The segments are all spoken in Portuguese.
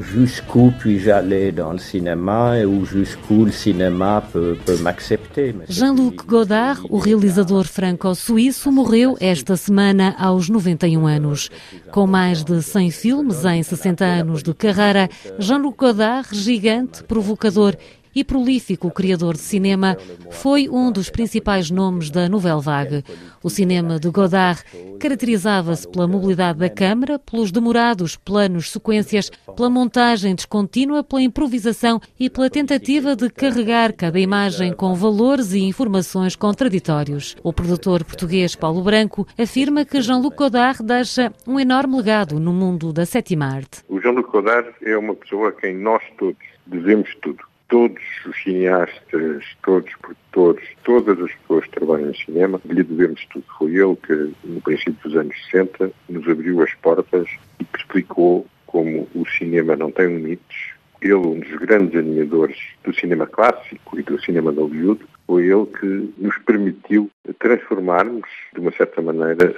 jusqu'où puis-je aller dans le cinéma et où jusqu'où le cinéma peut, peut m'accepter. Jean-Luc Godard, o realizador franco-suíço, morreu esta semana aos 91 anos. Com mais de 100 filmes em 60 anos de carreira, Jean-Luc Godard, gigante, provocador e prolífico criador de cinema, foi um dos principais nomes da Nouvelle Vague. O cinema de Godard caracterizava-se pela mobilidade da câmara, pelos demorados planos sequências, pela montagem descontínua, pela improvisação e pela tentativa de carregar cada imagem com valores e informações contraditórios. O produtor português Paulo Branco afirma que Jean-Luc Godard deixa um enorme legado no mundo da sétima arte. O Jean-Luc Godard é uma pessoa a quem nós todos devemos tudo todos os cineastas, todos os produtores, todas as pessoas que trabalham em cinema, lhe devemos tudo. Foi ele que, no princípio dos anos 60, nos abriu as portas e que explicou como o cinema não tem limites. Ele, um dos grandes animadores do cinema clássico e do cinema de Hollywood, foi ele que nos permitiu transformarmos, de uma certa maneira,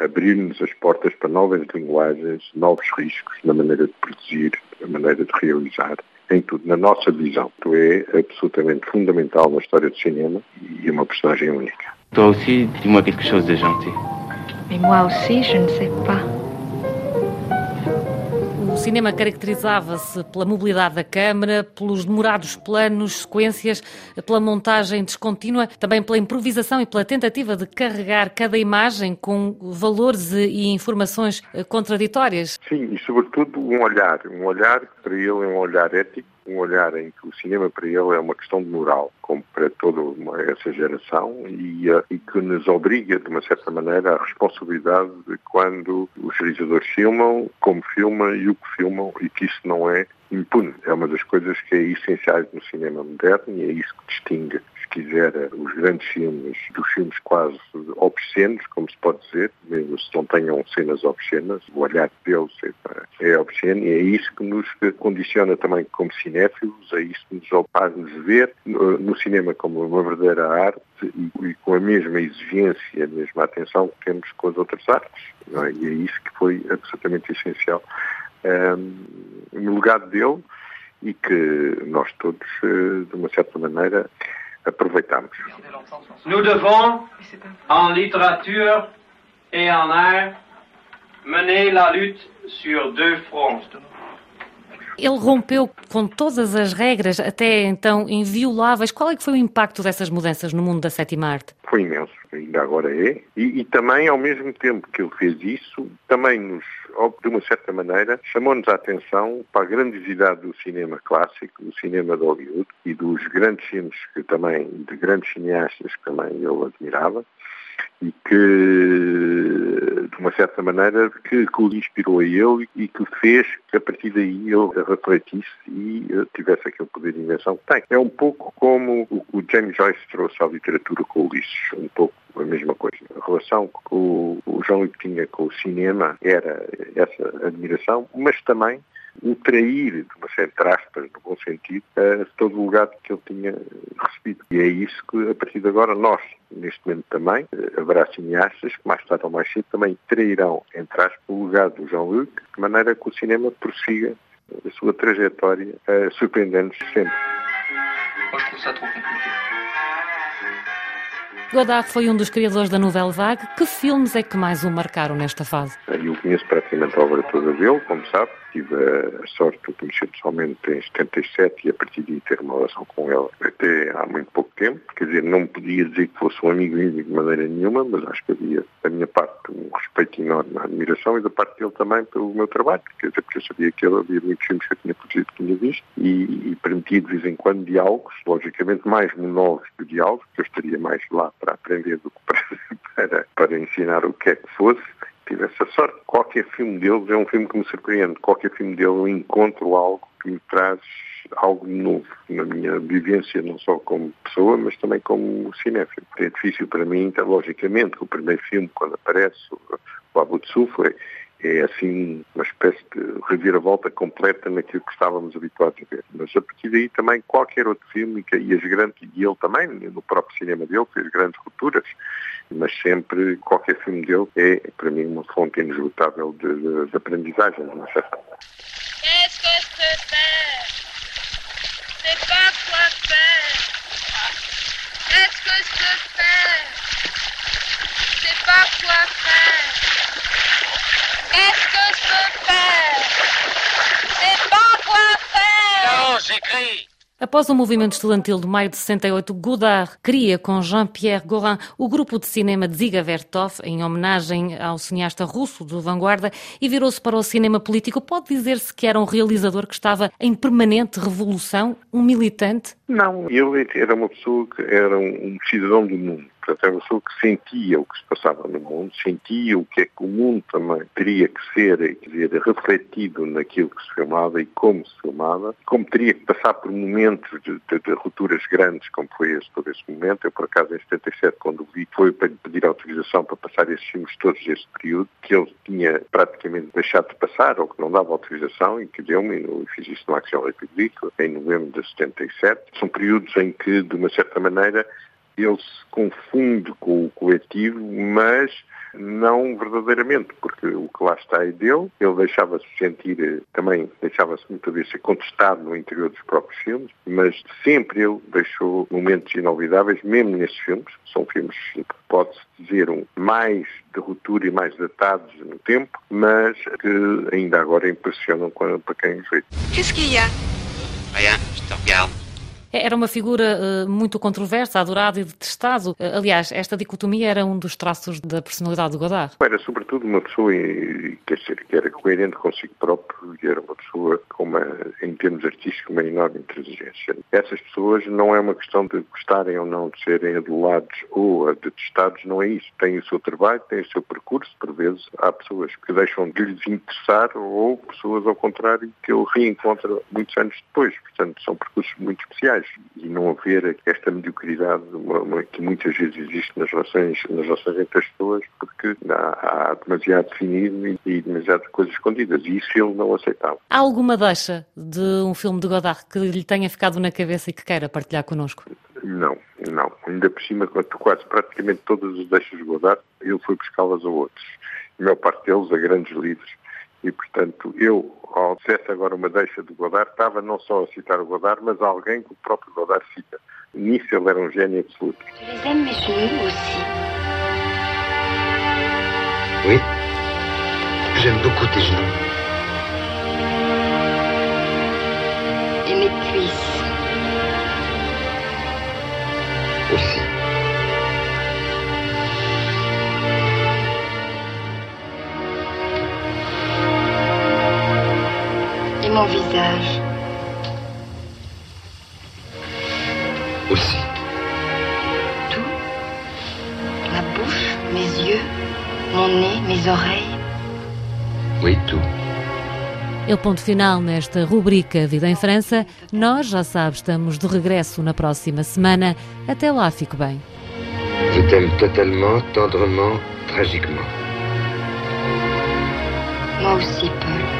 abrir-nos as portas para novas linguagens, novos riscos na maneira de produzir, na maneira de realizar em tudo, na nossa visão. Tu é absolutamente fundamental na história do cinema e é uma personagem única. Toi aussi, dis-moi quelque chose de gentil. Mais moi aussi, je ne sais pas. Cinema caracterizava-se pela mobilidade da câmara, pelos demorados planos, sequências, pela montagem descontínua, também pela improvisação e pela tentativa de carregar cada imagem com valores e informações contraditórias. Sim, e sobretudo um olhar, um olhar que para ele é um olhar ético, um olhar em que o cinema para ele é uma questão de moral, como para toda uma, essa geração, e, eh, e, que nos obriga, de uma certa maneira, à responsabilidade de quando os realizadores filmam, como filmam e o que filmam, e que isso não é impune. É uma das coisas que é essenciais no cinema moderno e é isso que distingue quiser, os grandes filmes, dos filmes quase obscenos, como se pode dizer, mesmo se não tenham cenas obscenas, o olhar deles é, é obsceno e é isso que nos condiciona também como cinéfilos, é isso que nos faz-nos ver no cinema como uma verdadeira arte e, e, com a mesma exigência, a mesma atenção que temos com as outras artes. É? E é isso que foi absolutamente essencial um, no legado dele e que nós todos, eh, de uma certa maneira, Nous devons, en littérature et en art, mener la lutte sur deux fronts. Ele rompeu com todas as regras, até então invioláveis. Qual é que foi o impacto dessas mudanças no mundo da sétima arte? Foi imenso, ainda agora é. E, e também, ao mesmo tempo que ele fez isso, também nos, de uma certa maneira, chamou-nos a atenção para a grandiosidade do cinema clássico, do cinema de Hollywood e dos grandes filmes que também, de grandes cineastas que também ele admirava e que, certa maneira, que, que o inspirou a ele e que fez que, a partir daí, ele refletisse e eh, tivesse aquele poder de invenção que tem. É um pouco como o, o James Joyce trouxe à literatura com o Ulisses, um pouco a mesma coisa. A relação que o, o João tinha com o cinema era essa admiração, mas também o trair, de uma certa aspas, no bom sentido, a todo o legado que ele tinha recebido. E é isso que, a partir de agora, nós, neste momento também, haverá cineastas que mais tarde ou mais cedo também trairão, entre aspas, o legado do Jean-Luc, de maneira que o cinema prossiga a sua trajetória, surpreendendo-nos sempre. Godard foi um dos criadores da Nouvelle Vague. Que filmes é que mais o marcaram nesta fase? Eu conheço praticamente a obra toda dele, como sabe. Tive a sorte de o conhecer pessoalmente em 77 e a partir de ter uma relação com ele até há muito pouco tempo. Quer dizer, não podia dizer que fosse um amigo íntimo de maneira nenhuma, mas acho que havia da minha parte um respeito enorme, uma admiração e da parte dele também pelo meu trabalho. Quer dizer, porque eu sabia que ele havia muitos filmes que eu tinha produzido, que tinha visto e, e permitia de vez em quando diálogos, logicamente mais monólogos que diálogos, que eu estaria mais lá para aprender do que para, para, para ensinar o que é que fosse tive essa sorte. Qualquer filme deles é um filme que me surpreende. Qualquer filme dele eu encontro algo que me traz algo novo na minha vivência, não só como pessoa, mas também como cinéfilo. É difícil para mim, então, logicamente, que o primeiro filme, quando aparece, o Abu Sul, é assim uma espécie de reviravolta completa naquilo que estávamos habituados a ver. Mas a partir daí também qualquer outro filme, e as grandes, e ele também, no próprio cinema dele, fez grandes rupturas, mas sempre qualquer filme dele é, para mim, uma fonte inesgotável de, de, de aprendizagem, de uma certa Após o movimento estudantil de maio de 68, Godard cria com Jean-Pierre Gorin o grupo de cinema Ziga Vertov, em homenagem ao cineasta russo de vanguarda, e virou-se para o cinema político. Pode dizer-se que era um realizador que estava em permanente revolução, um militante? Não, ele era uma pessoa que era um cidadão do mundo. Portanto, era uma pessoa que sentia o que se passava no mundo, sentia o que é que o mundo também teria que ser, quer dizer, refletido naquilo que se filmava e como se filmava, como teria que passar por momentos de, de, de rupturas grandes, como foi esse, todo esse momento. Eu, por acaso, em 77, quando o vi, foi para pedir autorização para passar esses filmes todos esse período, que ele tinha praticamente deixado de passar, ou que não dava autorização, e que deu-me, e fiz isso no Action Republic, em novembro de 77. São períodos em que, de uma certa maneira, ele se confunde com o coletivo, mas não verdadeiramente, porque o que lá está é dele, ele deixava-se sentir, eh, também deixava-se muitas vezes ser contestado no interior dos próprios filmes, mas sempre ele deixou momentos inolvidáveis, mesmo nesses filmes, são filmes, pode-se dizer, um, mais de ruptura e mais datados no tempo, mas que ainda agora impressionam para quem os vê. Qu'est-ce qu'il y a Rien, je te regarde. Era uma figura uh, muito controversa, adorado e detestado. Uh, aliás, esta dicotomia era um dos traços da personalidade de Godard. Era, sobretudo, uma pessoa quer dizer, que era coerente consigo próprio e era uma pessoa com uma, em termos artísticos, uma enorme inteligência. Essas pessoas não é uma questão de gostarem ou não de serem adulados ou detestados, não é isso. Têm o seu trabalho, têm o seu percurso. Por vezes há pessoas que deixam de lhes interessar ou pessoas, ao contrário, que eu reencontro muitos anos depois. Portanto, são percursos muito especiais e não haver esta mediocridade que muitas vezes existe nas relações, nas relações entre as pessoas, porque há, há demasiado definido e, e demasiadas coisas escondidas. E isso ele não aceitava. Há alguma deixa de um filme de Godard que lhe tenha ficado na cabeça e que queira partilhar connosco? Não, não. Ainda por cima, quase praticamente todas as deixas de Godard, ele foi buscá-las a outros. A maior parte deles a grandes livros. E, portanto, eu, ao dissesse agora uma deixa do Godard, estava não só a citar o Godard, mas alguém que o próprio Godard cita. Nisso ele era um gênio absoluto. Tu les aimes, mes genoux aussi. Oui. J'aime beaucoup tes genoux. Et mes cuisses. Visage. Aussi. Tout. Ma bouche, mes yeux, mon nez, mes oreilles. Oui, tout. É o ponto final nesta rubrica Vida em França. Nós, já sabe, estamos de regresso na próxima semana. Até lá, fique bem. Je t'aime totalement, tendrement, tragiquement. Moi aussi, Paul.